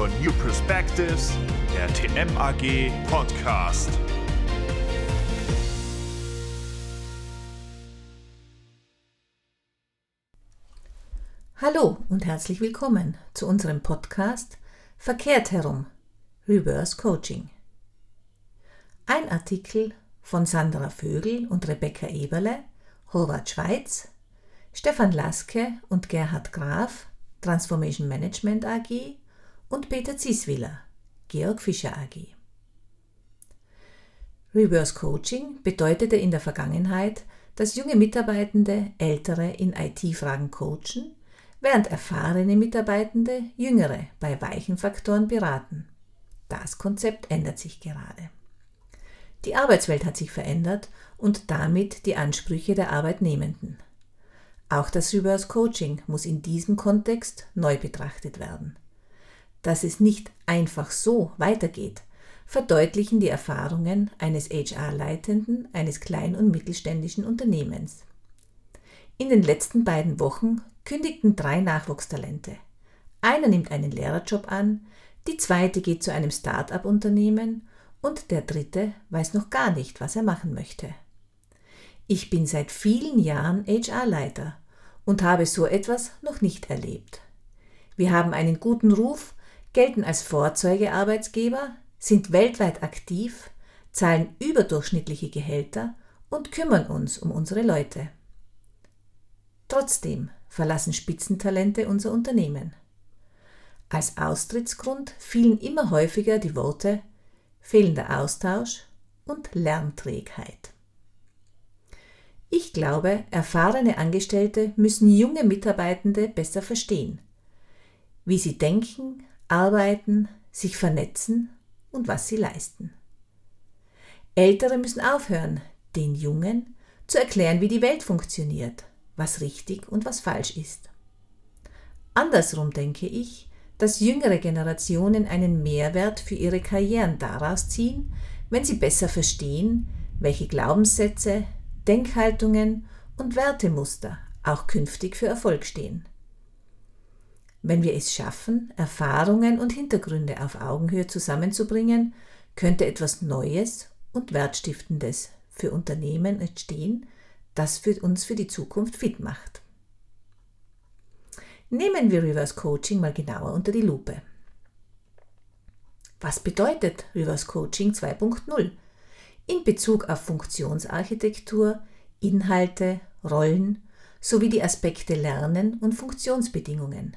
von New Perspectives, der TMAG Podcast. Hallo und herzlich willkommen zu unserem Podcast Verkehrt herum Reverse Coaching. Ein Artikel von Sandra Vögel und Rebecca Eberle, Horvath Schweiz, Stefan Laske und Gerhard Graf, Transformation Management AG und Peter Zieswiller, Georg Fischer AG. Reverse Coaching bedeutete in der Vergangenheit, dass junge Mitarbeitende ältere in IT-Fragen coachen während erfahrene Mitarbeitende Jüngere bei weichen Faktoren beraten. Das Konzept ändert sich gerade. Die Arbeitswelt hat sich verändert und damit die Ansprüche der Arbeitnehmenden. Auch das Reverse Coaching muss in diesem Kontext neu betrachtet werden. Dass es nicht einfach so weitergeht, verdeutlichen die Erfahrungen eines HR-Leitenden eines kleinen und mittelständischen Unternehmens. In den letzten beiden Wochen kündigten drei Nachwuchstalente. Einer nimmt einen Lehrerjob an, die zweite geht zu einem Start-up-Unternehmen und der dritte weiß noch gar nicht, was er machen möchte. Ich bin seit vielen Jahren HR-Leiter und habe so etwas noch nicht erlebt. Wir haben einen guten Ruf, gelten als Vorzeugearbeitsgeber, sind weltweit aktiv, zahlen überdurchschnittliche Gehälter und kümmern uns um unsere Leute. Trotzdem verlassen Spitzentalente unser Unternehmen. Als Austrittsgrund fielen immer häufiger die Worte fehlender Austausch und Lernträgheit. Ich glaube, erfahrene Angestellte müssen junge Mitarbeitende besser verstehen, wie sie denken, arbeiten, sich vernetzen und was sie leisten. Ältere müssen aufhören, den Jungen zu erklären, wie die Welt funktioniert was richtig und was falsch ist. Andersrum denke ich, dass jüngere Generationen einen Mehrwert für ihre Karrieren daraus ziehen, wenn sie besser verstehen, welche Glaubenssätze, Denkhaltungen und Wertemuster auch künftig für Erfolg stehen. Wenn wir es schaffen, Erfahrungen und Hintergründe auf Augenhöhe zusammenzubringen, könnte etwas Neues und Wertstiftendes für Unternehmen entstehen, das für uns für die Zukunft fit macht. Nehmen wir Reverse Coaching mal genauer unter die Lupe. Was bedeutet Reverse Coaching 2.0 in Bezug auf Funktionsarchitektur, Inhalte, Rollen sowie die Aspekte Lernen und Funktionsbedingungen?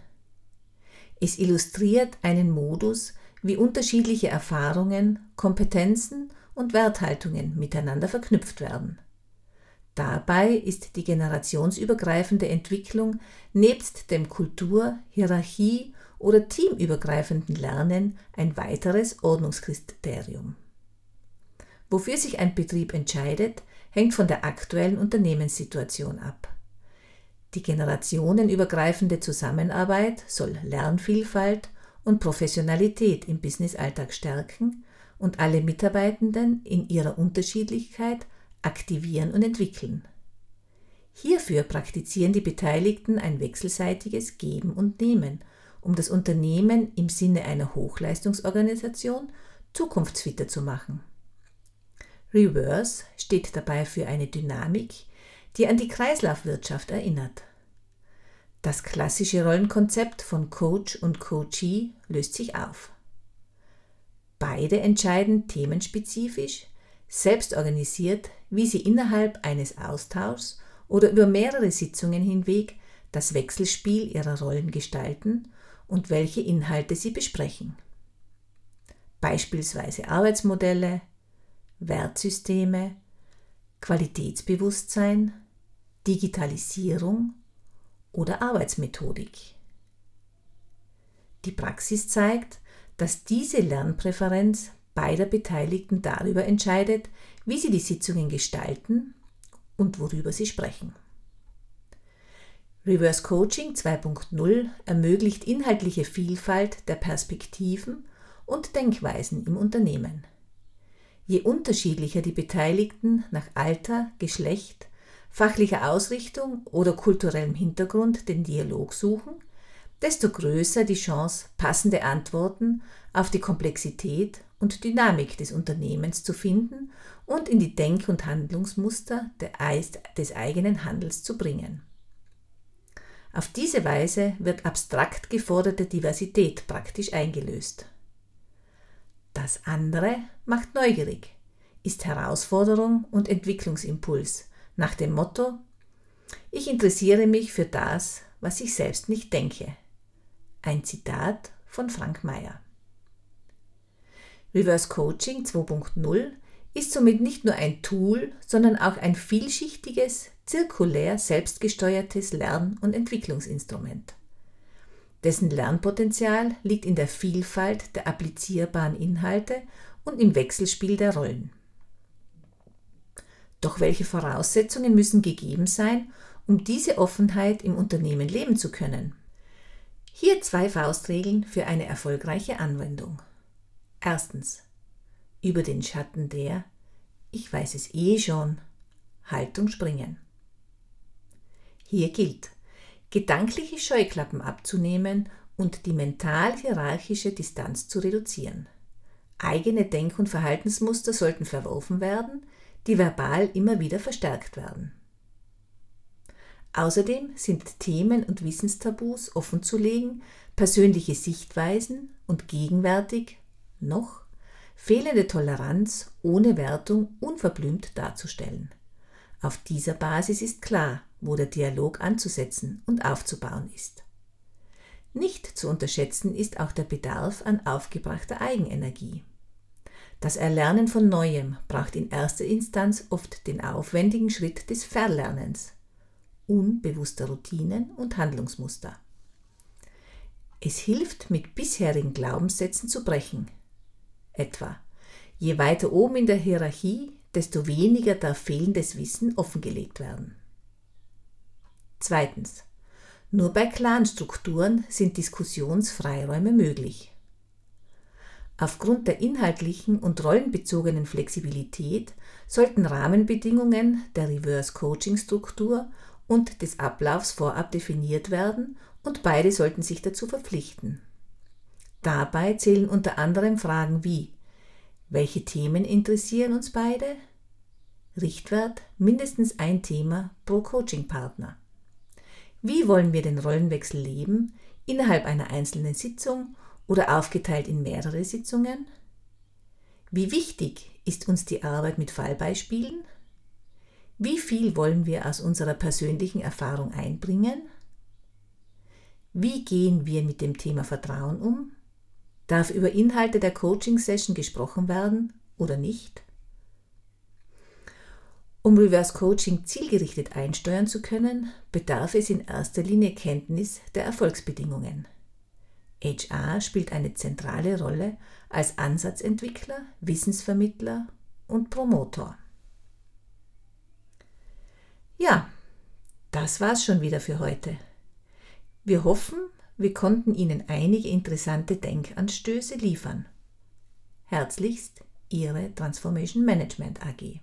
Es illustriert einen Modus, wie unterschiedliche Erfahrungen, Kompetenzen und Werthaltungen miteinander verknüpft werden. Dabei ist die generationsübergreifende Entwicklung nebst dem Kultur-, Hierarchie- oder teamübergreifenden Lernen ein weiteres Ordnungskriterium. Wofür sich ein Betrieb entscheidet, hängt von der aktuellen Unternehmenssituation ab. Die generationenübergreifende Zusammenarbeit soll Lernvielfalt und Professionalität im Businessalltag stärken und alle Mitarbeitenden in ihrer Unterschiedlichkeit aktivieren und entwickeln. Hierfür praktizieren die Beteiligten ein wechselseitiges Geben und Nehmen, um das Unternehmen im Sinne einer Hochleistungsorganisation zukunftsfitter zu machen. Reverse steht dabei für eine Dynamik, die an die Kreislaufwirtschaft erinnert. Das klassische Rollenkonzept von Coach und Coachee löst sich auf. Beide entscheiden themenspezifisch, selbst organisiert, wie sie innerhalb eines Austauschs oder über mehrere Sitzungen hinweg das Wechselspiel ihrer Rollen gestalten und welche Inhalte sie besprechen. Beispielsweise Arbeitsmodelle, Wertsysteme, Qualitätsbewusstsein, Digitalisierung oder Arbeitsmethodik. Die Praxis zeigt, dass diese Lernpräferenz beider Beteiligten darüber entscheidet, wie sie die Sitzungen gestalten und worüber sie sprechen. Reverse Coaching 2.0 ermöglicht inhaltliche Vielfalt der Perspektiven und Denkweisen im Unternehmen. Je unterschiedlicher die Beteiligten nach Alter, Geschlecht, fachlicher Ausrichtung oder kulturellem Hintergrund den Dialog suchen, desto größer die Chance, passende Antworten auf die Komplexität und Dynamik des Unternehmens zu finden und in die Denk- und Handlungsmuster des eigenen Handels zu bringen. Auf diese Weise wird abstrakt geforderte Diversität praktisch eingelöst. Das andere macht neugierig, ist Herausforderung und Entwicklungsimpuls nach dem Motto Ich interessiere mich für das, was ich selbst nicht denke. Ein Zitat von Frank Mayer. Reverse Coaching 2.0 ist somit nicht nur ein Tool, sondern auch ein vielschichtiges, zirkulär selbstgesteuertes Lern- und Entwicklungsinstrument. Dessen Lernpotenzial liegt in der Vielfalt der applizierbaren Inhalte und im Wechselspiel der Rollen. Doch welche Voraussetzungen müssen gegeben sein, um diese Offenheit im Unternehmen leben zu können? Hier zwei Faustregeln für eine erfolgreiche Anwendung. Erstens. Über den Schatten der Ich weiß es eh schon Haltung springen. Hier gilt, gedankliche Scheuklappen abzunehmen und die mental-hierarchische Distanz zu reduzieren. Eigene Denk- und Verhaltensmuster sollten verworfen werden, die verbal immer wieder verstärkt werden. Außerdem sind Themen und Wissenstabus offenzulegen, persönliche Sichtweisen und gegenwärtig noch fehlende Toleranz ohne Wertung unverblümt darzustellen. Auf dieser Basis ist klar, wo der Dialog anzusetzen und aufzubauen ist. Nicht zu unterschätzen ist auch der Bedarf an aufgebrachter Eigenenergie. Das Erlernen von Neuem braucht in erster Instanz oft den aufwendigen Schritt des Verlernens, unbewusster Routinen und Handlungsmuster. Es hilft, mit bisherigen Glaubenssätzen zu brechen. Etwa, je weiter oben in der Hierarchie, desto weniger darf fehlendes Wissen offengelegt werden. Zweitens. Nur bei Clanstrukturen sind Diskussionsfreiräume möglich. Aufgrund der inhaltlichen und rollenbezogenen Flexibilität sollten Rahmenbedingungen der Reverse Coaching Struktur und des Ablaufs vorab definiert werden und beide sollten sich dazu verpflichten. Dabei zählen unter anderem Fragen wie welche Themen interessieren uns beide? Richtwert mindestens ein Thema pro Coachingpartner. Wie wollen wir den Rollenwechsel leben? Innerhalb einer einzelnen Sitzung oder aufgeteilt in mehrere Sitzungen? Wie wichtig ist uns die Arbeit mit Fallbeispielen? Wie viel wollen wir aus unserer persönlichen Erfahrung einbringen? Wie gehen wir mit dem Thema Vertrauen um? Darf über Inhalte der Coaching-Session gesprochen werden oder nicht? Um Reverse Coaching zielgerichtet einsteuern zu können, bedarf es in erster Linie Kenntnis der Erfolgsbedingungen. HR spielt eine zentrale Rolle als Ansatzentwickler, Wissensvermittler und Promotor. Ja, das war's schon wieder für heute. Wir hoffen, wir konnten Ihnen einige interessante Denkanstöße liefern. Herzlichst Ihre Transformation Management AG.